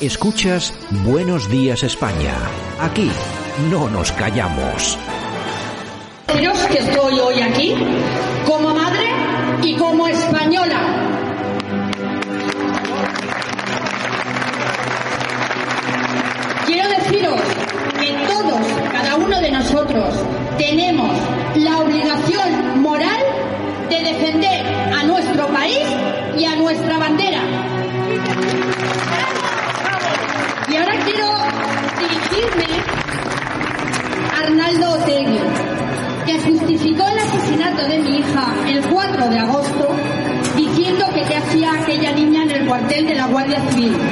Escuchas Buenos Días España. Aquí no nos callamos. Que estoy hoy aquí como madre y como española. De la Guardia Civil.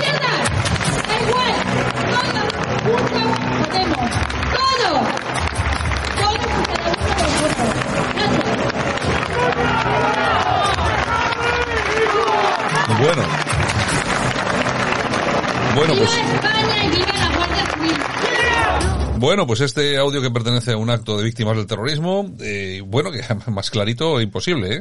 De izquierdas, da igual, todos juntos podemos, todos, todos y cada uno de nosotros. Gracias. Bueno. Bueno, ¡Viva pues, España y viva la bueno, pues este audio que pertenece a un acto de víctimas del terrorismo, eh, bueno, que más clarito imposible, ¿eh?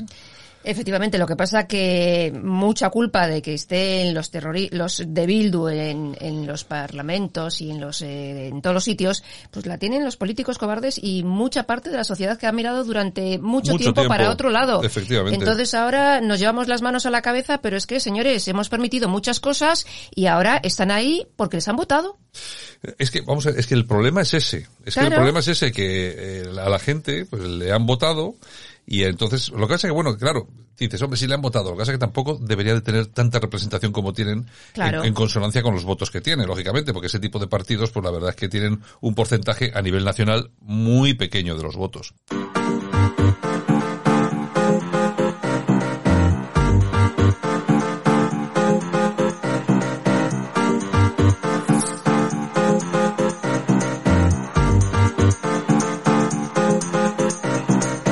Efectivamente, lo que pasa que mucha culpa de que estén los los de Bildu en, en los parlamentos y en los eh, en todos los sitios, pues la tienen los políticos cobardes y mucha parte de la sociedad que ha mirado durante mucho, Mucho tiempo, tiempo, para otro lado. efectivamente. Entonces ahora nos llevamos las manos a la cabeza, pero es que, señores, hemos permitido muchas cosas y ahora están ahí porque les han votado. Es que, vamos a es que el problema es ese. Es que el problema es ese, que eh, a la gente pues le han votado y entonces, lo que pasa es que, bueno, claro, dices, hombre, sí le han votado, lo que pasa es que tampoco debería de tener tanta representación como tienen Claro. en, en consonancia con los votos que tiene, lógicamente, porque ese tipo de partidos, pues la verdad es que tienen un porcentaje a nivel nacional muy pequeño de los votos.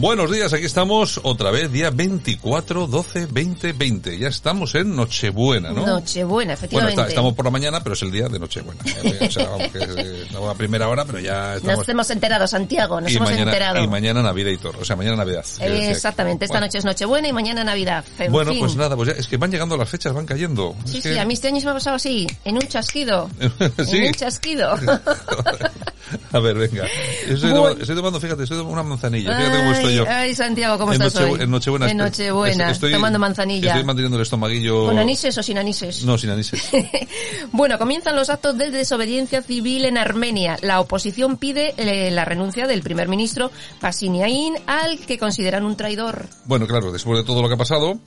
Buenos días, aquí estamos otra vez, día 24, 12, 20, 20. Ya estamos en Nochebuena, ¿no? Nochebuena, Bueno, efectivamente. está- estamos por la mañana, pero es el día de Nochebuena. O sea, vamos, que es, eh, estamos a primera hora, pero ya estamos... Nos hemos enterado, Santiago, nos y, hemos mañana, enterado. y mañana Navidad y todo. O sea, mañana Navidad. Eh. Exactamente, esta Bueno. noche es Nochebuena y mañana Navidad. En Bueno, fin. pues nada, pues ya, es que van llegando las fechas, van cayendo. Sí, Es sí, que- a mí este año se me ha pasado así, en un chasquido. Sí. En un chasquido. A ver, venga. Estoy, Bueno. tomando, estoy tomando, fíjate, estoy tomando una manzanilla. Fíjate cómo estoy yo. Ay, ay, Santiago, ¿cómo en, estás Noche- hoy? en Nochebuena. En Nochebuena, estoy- tomando manzanilla. Estoy manteniendo el estomaguillo... ¿Con anises o sin anises? No, sin anises. Bueno, comienzan los actos de desobediencia civil en Armenia. La oposición pide eh, la renuncia del primer ministro Pashinyan, al que consideran un traidor. Bueno, claro, después de todo lo que ha pasado,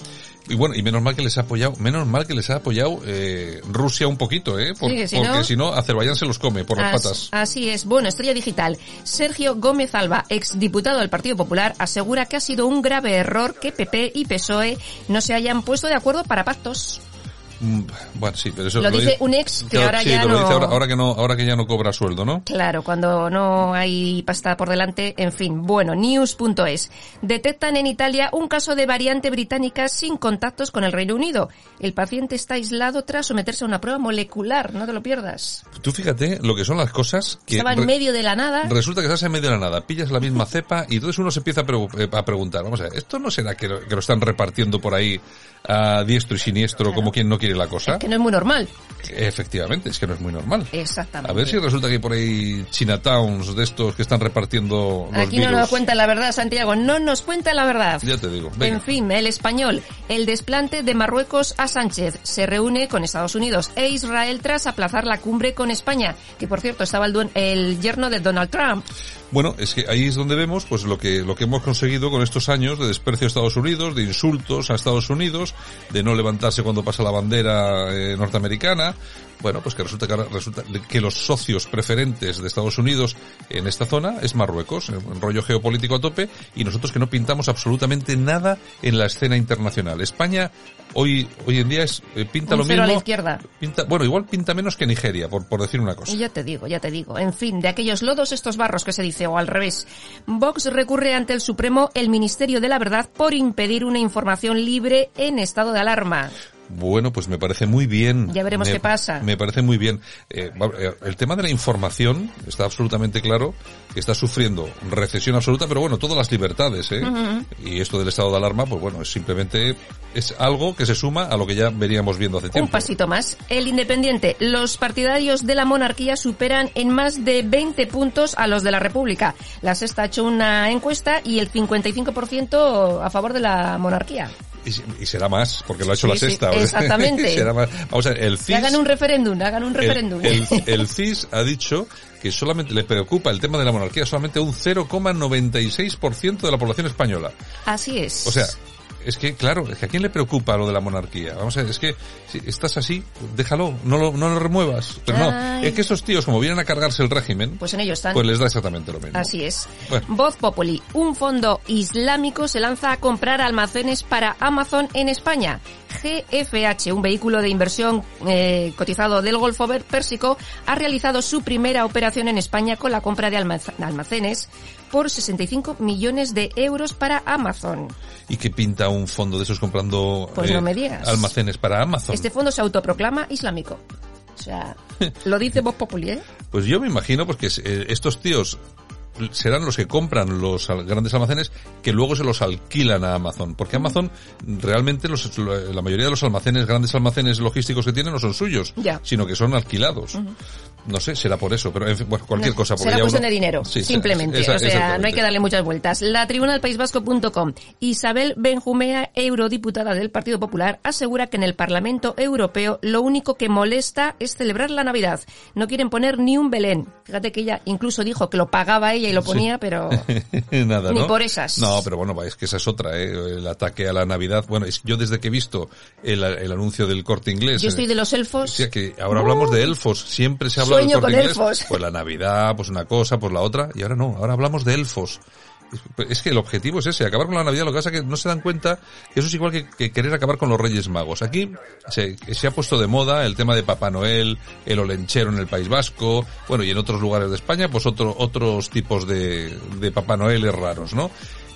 y bueno, y menos mal que les ha apoyado, menos mal que les ha apoyado eh, Rusia un poquito, ¿eh? Por- Sí, si porque no- si no, Azerbaiyán se los come por las As- patas. Así es. Bueno, Digital. Sergio Gómez Alba, exdiputado del Partido Popular, asegura que ha sido un grave error que PP y PSOE no se hayan puesto de acuerdo para pactos. Mm, Bueno, sí, pero eso Lo dice dice- un ex que Claro, ahora sí, ya lo no... dice ahora, ahora que no, ahora que ya no cobra sueldo, ¿no? Claro, cuando no hay pasta por delante, en fin. Bueno, news.es. Detectan en Italia un caso de variante británica sin contactos con el Reino Unido. El paciente está aislado tras someterse a una prueba molecular, no te lo pierdas. Tú fíjate lo que son las cosas que Estaba en medio de la nada. resulta que estás en medio de la nada, pillas la misma cepa y entonces uno se empieza a, eh, a preguntar, vamos a ver, ¿esto no será que lo, que lo están repartiendo por ahí a diestro y siniestro como quien no quiere la cosa? Que no es muy normal. Efectivamente, es que no es muy normal. Exactamente. A ver si resulta que por ahí Chinatowns de estos que están repartiendo los Aquí no nos cuenta la verdad, Santiago. No nos cuenta la verdad. Ya te digo. Venga. En fin, el español. El desplante de Marruecos a Sánchez se reúne con Estados Unidos e Israel tras aplazar la cumbre con España, que por cierto estaba el, el yerno de Donald Trump. Bueno, es que ahí es donde vemos pues lo que lo que hemos conseguido con estos años de desprecio a Estados Unidos, de insultos a Estados Unidos, de no levantarse cuando pasa la bandera eh, norteamericana. Bueno, pues que resulta que resulta que los socios preferentes de Estados Unidos en esta zona es Marruecos, un rollo geopolítico a tope, y nosotros que no pintamos absolutamente nada en la escena internacional. España hoy hoy en día es eh, pinta Un lo cero mismo. a la izquierda. Pinta, bueno, igual pinta menos que Nigeria, por, por decir una cosa. Y ya te digo, ya te digo. En fin, de aquellos lodos estos barros que se dice, o al revés. Vox recurre ante el Supremo el Ministerio de la Verdad por impedir una información libre en estado de alarma. Bueno, pues me parece muy bien. Ya veremos Me- qué pasa. Me parece muy bien. Eh, eh, el tema de la información está absolutamente claro que está sufriendo recesión absoluta, pero bueno, todas las libertades, ¿eh? Y esto del estado de alarma, pues bueno, es simplemente es algo que se suma a lo que ya veníamos viendo hace tiempo. Un pasito más. El Independiente. Los partidarios de la monarquía superan en más de 20 puntos a los de la República. La Sexta ha hecho una encuesta y el 55% a favor de la monarquía. Y, y será más, porque lo ha hecho Sí, la sí, sexta. exactamente. será más. Vamos a ver, el Que CIS... hagan un referéndum, hagan un referéndum. el- el CIS ha dicho que solamente le preocupa el tema de la monarquía solamente un 0,96% de la población española. Así es. O sea, es que, claro, es que a quién le preocupa lo de la monarquía. Vamos a ver, es que si estás así, déjalo, no lo, no lo remuevas. Pero no, es que esos tíos, como vienen a cargarse el régimen, pues en ello están. pues les da exactamente lo mismo. Así es. Bueno. Voz Populi. Un fondo islámico se lanza a comprar almacenes para Amazon en España. GFH, un vehículo de inversión eh, cotizado del Golfo Pérsico, ha realizado su primera operación en España con la compra de almacenes por 65 millones de euros para Amazon. ¿Y qué pinta un fondo de esos comprando eh, Pues no me digas. almacenes para Amazon? Este fondo se autoproclama islámico. O sea, lo dice Voz Populi, ¿eh? Pues yo me imagino pues que eh, estos tíos serán los que compran los grandes almacenes que luego se los alquilan a Amazon. Porque Amazon realmente los, la mayoría de los almacenes, grandes almacenes logísticos que tienen no son suyos, Ya. sino que son alquilados. No sé, será por eso, pero en fin, bueno, cualquier cosa. Será ya cuestión uno- de dinero, Sí, simplemente. esa- o sea, no hay que darle muchas vueltas. La tribuna del País Vasco.com. Isabel Benjumea, eurodiputada del Partido Popular, asegura que en el Parlamento Europeo lo único que molesta es celebrar la Navidad. No quieren poner ni un Belén. Fíjate que ella incluso dijo que lo pagaba ella y lo ponía, pero Nada, Ni ¿no? por esas. No, pero bueno, es que esa es otra, ¿eh? El ataque a la Navidad. Bueno, es, yo desde que he visto el, el anuncio del corte inglés. yo eh, estoy de los elfos. O sea que ahora hablamos de elfos, siempre se habla del corte con inglés, elfos. pues la Navidad, pues una cosa, pues la otra, y ahora no, ahora hablamos de elfos. Es- Es que el objetivo es ese, acabar con la Navidad, lo que pasa es que no se dan cuenta que eso es igual que, que querer acabar con los Reyes Magos. Aquí se, se ha puesto de moda el tema de Papá Noel, el olenchero en el País Vasco, bueno, y en otros lugares de España, pues otro, otros tipos de, de Papá Noeles raros, ¿no?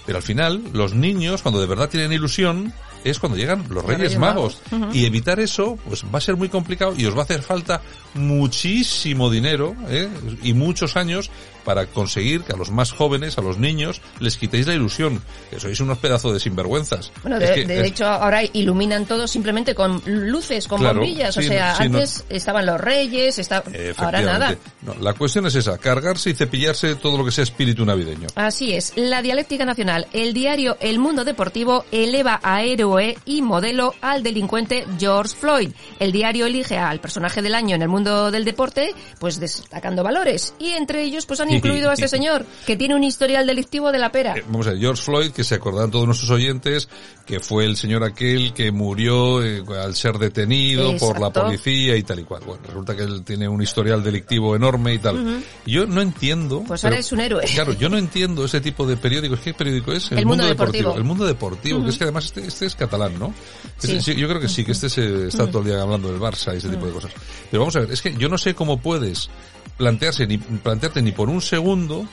Pero al final, los niños, cuando de verdad tienen ilusión, es cuando llegan los Reyes, Reyes Magos. Magos. Y evitar eso, pues va a ser muy complicado y os va a hacer falta muchísimo dinero, ¿eh? Y muchos años para conseguir que a los más jóvenes, a los niños, les quitéis la ilusión. Que sois unos pedazos de sinvergüenzas. Bueno, de, que de es- hecho ahora iluminan todo simplemente con luces, con Claro, bombillas. o sea, sí, no- antes estaban los reyes, está... ahora nada. No, la cuestión es esa, cargarse y cepillarse todo lo que sea espíritu navideño. Así es, la dialéctica nacional. El diario El Mundo Deportivo eleva a héroe y modelo al delincuente George Floyd. El diario elige al personaje del año en el mundo del deporte, pues destacando valores. Y entre ellos, pues han incluido a este señor, que tiene un historial delictivo de la pera. Eh, Vamos a ver, George Floyd, que se acordarán todos nuestros oyentes, que fue el señor aquel que murió eh, al ser detenido por la policía y tal y cual. Bueno, resulta que él tiene un historial delictivo enorme y tal. Yo no entiendo... Pues pero- ahora es un héroe. Claro, yo no entiendo ese tipo de periódicos. ¿Qué periódico es? El Mundo Deportivo. El Mundo Deportivo, que es que además este, este es catalán, ¿no? Este- Sí. yo creo que sí, que este se está todo el día hablando del Barça y ese tipo de cosas. Pero vamos a ver, es que yo no sé cómo puedes plantearse ni plantearte ni por un segundo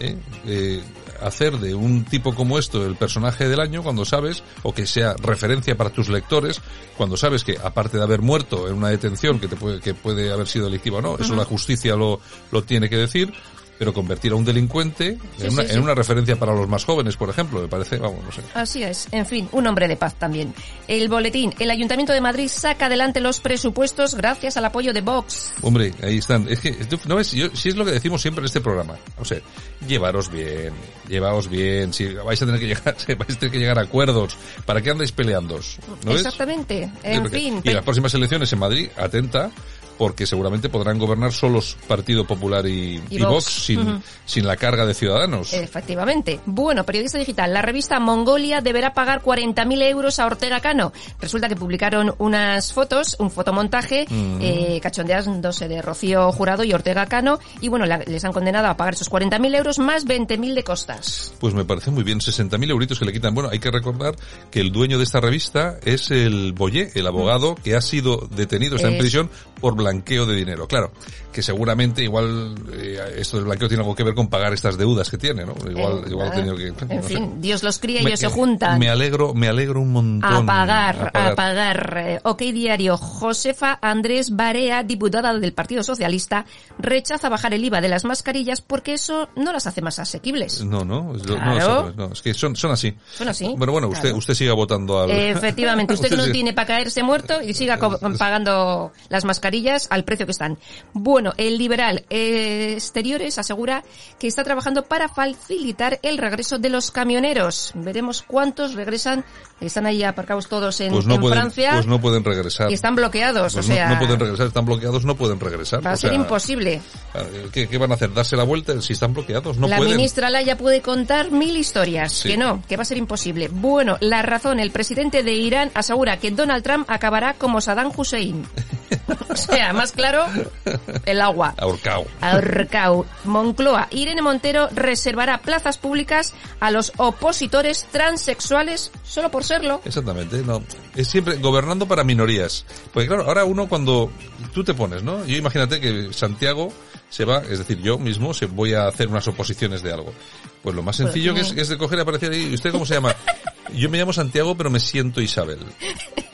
¿eh? Eh, hacer de un tipo como esto el personaje del año cuando sabes, o que sea referencia para tus lectores, cuando sabes que aparte de haber muerto en una detención que te puede, que puede haber sido delictiva o no, eso la justicia lo, lo tiene que decir, pero convertir a un delincuente Sí, en, una, sí, sí. en una referencia para los más jóvenes, por ejemplo, me parece, vamos, no sé. Así es. En fin, un hombre de paz también. El boletín. El Ayuntamiento de Madrid saca adelante los presupuestos gracias al apoyo de Vox. Hombre, ahí están. Es que, no ves, yo, si es lo que decimos siempre en este programa. O sea, llevaros bien, llevaos bien. Si vais a tener que llegar, vais a tener que llegar a acuerdos. ¿Para qué andáis peleándos? ¿No? Exactamente. En fin. Y las próximas elecciones en Madrid, atenta, porque seguramente podrán gobernar solos Partido Popular y, Y y Vox, Vox. sin, sin la carga de ciudadanos. Efectivamente. Bueno, periodista digital. La revista Mongolia deberá pagar 40.000 euros a Ortega Cano. Resulta que publicaron unas fotos, un fotomontaje, Mm. eh, cachondeándose de Rocío Jurado y Ortega Cano. Y bueno, la- les han condenado a pagar esos 40.000 euros más 20.000 de costas. Pues me parece muy bien, 60.000 euritos que le quitan. Bueno, hay que recordar que el dueño de esta revista es el Boyé, el abogado que ha sido detenido, está en prisión por blanqueo de dinero. Claro, que seguramente igual eh, esto del blanqueo tiene algo que ver con pagar estas deudas que tiene, ¿no? Igual, Eh, igual ha tenido que... En no sé. fin, Dios los cría y Me- ellos se eh, juntan. Me alegro, me alegro un montón. A pagar, a pagar. Eh, Ok, diario. Josefa Andrés Barea, diputada del Partido Socialista, rechaza bajar el IVA de las mascarillas porque eso no las hace más asequibles. No, no, es, no, Claro. es- no, es que son, son así. Son así, Bueno, bueno, usted, claro. usted siga votando al... Efectivamente, usted que no tiene para caerse muerto y siga pagando las mascarillas al precio que están. Bueno, el liberal eh, Exteriores asegura que está trabajando para facilitar el regreso de los camioneros. Veremos cuántos regresan. Están ahí aparcados todos en, Pues no en pueden, Francia pues no pueden regresar. y están bloqueados. Pues o sea, no, pueden regresar, están bloqueados, no pueden regresar. va a O ser sea, imposible. ¿Qué, qué van a hacer? ¿Darse la vuelta? Si están bloqueados, no la pueden. ministra Laya puede contar mil historias. Sí. Que no, que va a ser imposible. Bueno, la razón, el presidente de Irán asegura que Donald Trump acabará como Saddam Hussein. o sea, más claro, el agua. Ahorcao. Ahorcao. Moncloa. Irene Montero reservará plazas públicas a los opositores transexuales solo por serlo. Exactamente, no. Es siempre gobernando para minorías. Porque claro, ahora uno cuando tú te pones, ¿no? Yo imagínate que Santiago se va, es decir, yo mismo se voy a hacer unas oposiciones de algo. Pues lo más sencillo que es, es de coger y aparecer ahí. ¿Y usted cómo se llama? Yo me llamo Santiago, pero me siento Isabel.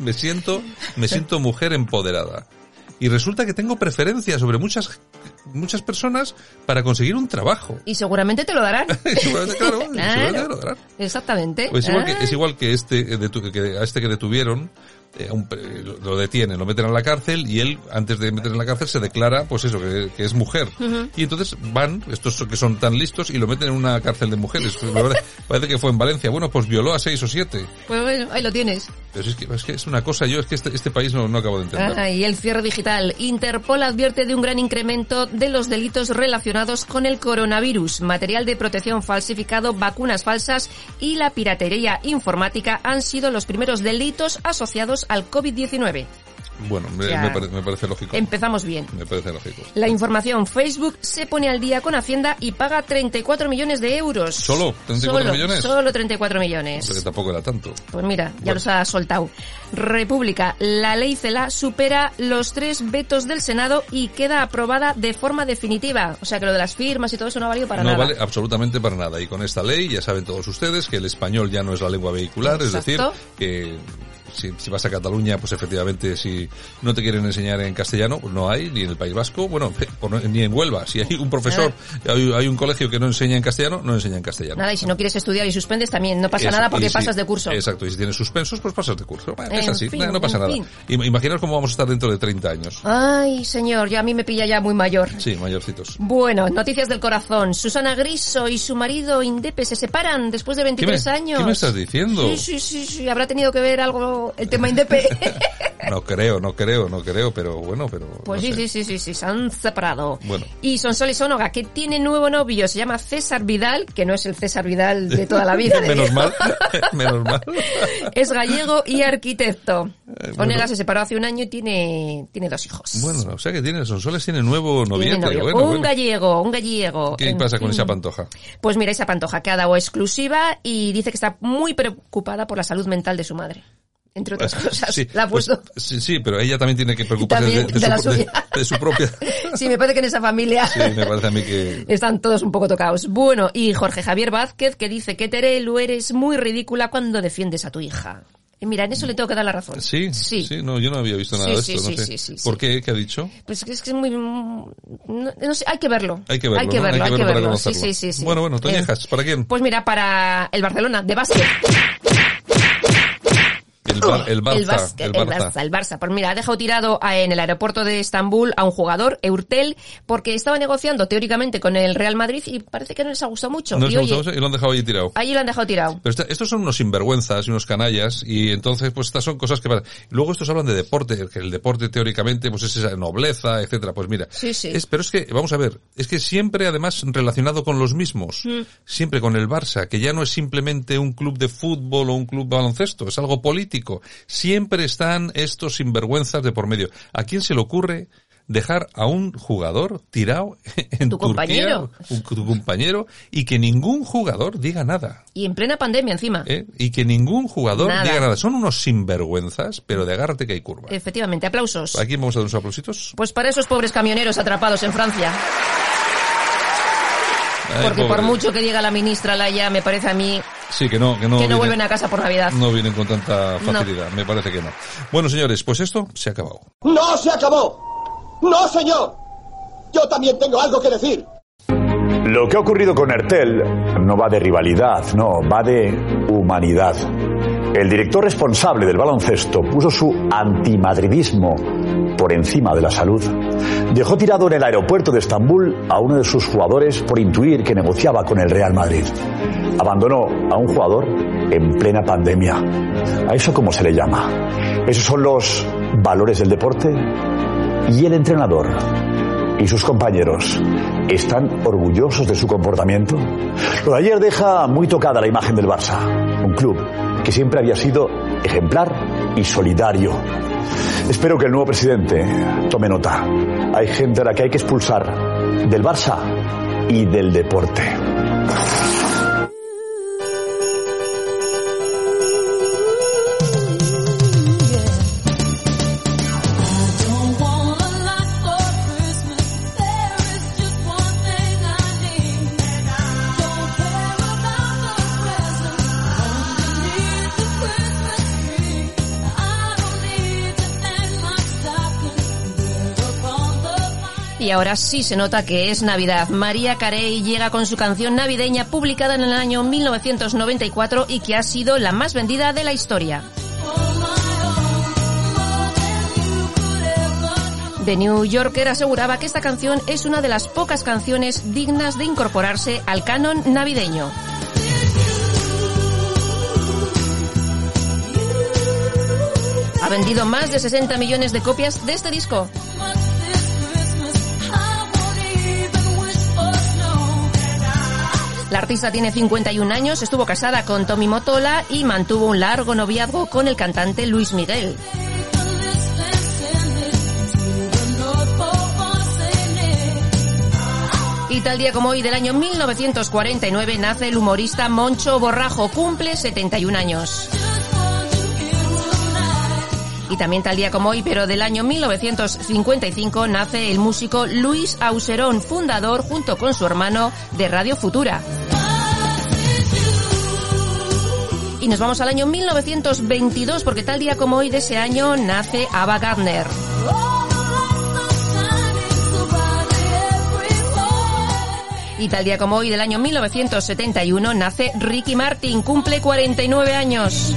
me siento, me siento mujer empoderada. Y resulta que tengo preferencia sobre muchas, muchas personas para conseguir un trabajo. Y seguramente te lo darán. Seguramente, claro, seguramente lo darán. Exactamente. Pues igual que, Ah. es igual que este, eh, detu- que a este que detuvieron, un pre- lo- detienen, lo meten a la cárcel y él, antes de meter en la cárcel, se declara, pues eso, que, que es mujer. Y entonces van, estos que son tan listos, y lo meten en una cárcel de mujeres. Pues, la verdad, parece que fue en Valencia. Bueno, pues violó a seis o siete. Pues bueno, ahí lo tienes. Pero es que, es que es una cosa, yo es que este, este país no, no acabo de entender. Ah, y el cierre digital. Interpol advierte de un gran incremento de los delitos relacionados con el coronavirus. Material de protección falsificado, vacunas falsas y la piratería informática han sido los primeros delitos asociados al COVID-19. Bueno, me, O sea, me pare- me parece lógico. Empezamos bien. Me parece lógico. La información. Facebook se pone al día con Hacienda y paga 34 millones de euros. ¿Solo? ¿34 Solo, millones? Solo 34 millones. Porque tampoco era tanto. Pues mira, ya los ha soltado. República, la ley CELA supera los tres vetos del Senado y queda aprobada de forma definitiva. O sea que lo de las firmas y todo eso no ha valido para no nada. vale absolutamente para nada. Y con esta ley ya saben todos ustedes que el español ya no es la lengua vehicular, es decir, que si, si vas a Cataluña, pues efectivamente si no te quieren enseñar en castellano, pues no hay, ni en el País Vasco, bueno, ni en Huelva. Si hay un profesor, hay, hay un colegio que no enseña en castellano, no enseña en castellano. Nada, y si no quieres estudiar y suspendes también no pasa nada porque si- pasas de curso. Exacto, y si tienes suspensos, pues pasas de curso. Bueno, es así, fin, no, no pasa nada. fin. Im- Imaginaos cómo vamos a estar dentro de 30 años. Ay, señor, ya a mí me pilla ya muy mayor. Sí, mayorcitos. Bueno, noticias del corazón. Susana Griso y su marido Indepe se separan después de 23 me- años. qué me estás diciendo? Sí, sí, sí, sí. Habrá tenido que ver algo el tema Indepe. No creo, no creo, no creo, pero bueno, pero... Pues no sí, sé. sí, sí, sí, sí, se han separado. Bueno. Y Sonsoles Sonoga, que tiene nuevo novio, se llama César Vidal, que no es el César Vidal de toda la vida. Menos mal, menos mal. Es gallego y arquitecto. bueno. Onega se separó hace un año y tiene, tiene dos hijos. Bueno, o sea que tiene, Sonsoles tiene nuevo Tiene noviete. novio. Bueno, un bueno. gallego, un gallego. ¿Qué En pasa con esa pantoja? Pues mira, esa pantoja que ha dado exclusiva y dice que está muy preocupada por la salud mental de su madre. Entre otras cosas. Sí, la ha pues, puesto. sí, sí, pero ella también tiene que preocuparse de, de de la su, de- suya. de su propia... Sí, me parece que en esa familia Sí, me parece a mí que... están todos un poco tocados. Bueno, y Jorge Javier Vázquez que dice que Terelu eres muy ridícula cuando defiendes a tu hija. Y mira, en eso le tengo que dar la razón. Sí, Sí. sí, no, yo no había visto nada Sí, de sí, esto, no sí, sé. sí. ¿Por qué? ¿Qué ha dicho? Pues es que es muy... No, no sé, hay que verlo. Hay que verlo, Hay que ¿no? verlo, hay que verlo. Sí, sí, sí. Bueno, bueno, Eh, Toñejas, ¿para quién? Pues mira, para el Barcelona, de básquet. El, Bar- el Barça. el básquet, el el Barça. Barça, el Barça. Pues mira, ha dejado tirado a- en el aeropuerto de Estambul a un jugador, Eurtel, porque estaba negociando teóricamente con el Real Madrid y parece que no les ha gustado mucho. No y les ha oye, gustado y lo han dejado ahí tirado. allí lo han dejado tirado. Pero esta- estos son unos sinvergüenzas y unos canallas y entonces pues estas son cosas que pasan. Luego estos hablan de deporte, que el deporte teóricamente pues es esa nobleza, etcétera. Pues mira, Sí, sí. Es, pero es que, vamos a ver, es que siempre además relacionado con los mismos, Mm. siempre con el Barça, que ya no es simplemente un club de fútbol o un club de baloncesto, es algo político. Siempre están estos sinvergüenzas de por medio. ¿A quién se le ocurre dejar a un jugador tirado en Tu Turquía, compañero. un- tu compañero, y que ningún jugador diga nada? Y en plena pandemia encima. ¿eh? y que ningún jugador Nada. diga nada. Son unos sinvergüenzas, pero de agárrate que hay curva. Efectivamente, aplausos. Aquí vamos a dar unos aplausitos. Pues para esos pobres camioneros atrapados en Francia. Porque por mucho que diga la ministra Laya, me parece a mí Sí, que no, que no, que no vienen- vuelven a casa por Navidad. no vienen con tanta No. facilidad. Me parece que no. Bueno, señores, pues esto se ha acabado. ¡No se acabó! ¡No, señor! Yo también tengo algo que decir. Lo que ha ocurrido con Ertel no va de rivalidad, no, va de humanidad. El director responsable del baloncesto puso su antimadridismo por encima de la salud. Dejó tirado en el aeropuerto de Estambul a uno de sus jugadores por intuir que negociaba con el Real Madrid. Abandonó a un jugador en plena pandemia. ¿A eso cómo se le llama? Esos son los valores del deporte y el entrenador y sus compañeros están orgullosos de su comportamiento? Lo de ayer deja muy tocada la imagen del Barça, un club que siempre había sido ejemplar y solidario. Espero que el nuevo presidente tome nota. Hay gente a la que hay que expulsar del Barça y del deporte. Y ahora sí se nota que es Navidad. María Carey llega con su canción navideña publicada en el año 1994 y que ha sido la más vendida de la historia. The New Yorker aseguraba que esta canción es una de las pocas canciones dignas de incorporarse al canon navideño. Ha vendido más de 60 millones de copias de este disco. La artista tiene 51 años, estuvo casada con Tommy Motola y mantuvo un largo noviazgo con el cantante Luis Miguel. Y tal día como hoy del año 1949 nace el humorista Moncho Borrajo, cumple 71 años. Y también tal día como hoy, pero del año 1955, nace el músico Luis Auserón, fundador junto con su hermano de Radio Futura. Y nos vamos al año 1922, porque tal día como hoy de ese año nace Ava Gardner. Y tal día como hoy del año 1971 nace Ricky Martin, cumple 49 años.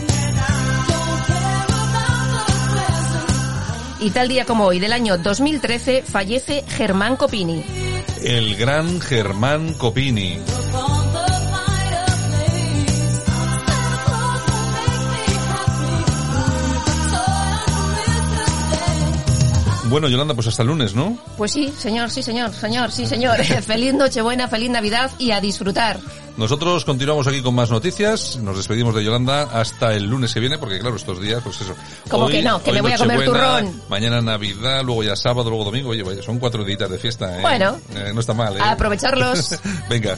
y tal día como hoy del año 2013 fallece Germán Copini. El gran Germán Copini. Bueno, Yolanda, pues hasta el lunes, ¿no? Pues sí, señor, sí, señor, señor, sí, señor. feliz Nochebuena, feliz Navidad y a disfrutar. Nosotros continuamos aquí con más noticias. Nos despedimos de Yolanda hasta el lunes que viene, porque claro, estos días, pues eso. Como que no, que me voy a comer buena, turrón. Mañana Navidad, luego ya sábado, luego domingo. Oye, vaya, son cuatro días de fiesta, ¿eh? Bueno. Eh, no está mal, ¿eh? A aprovecharlos. Venga.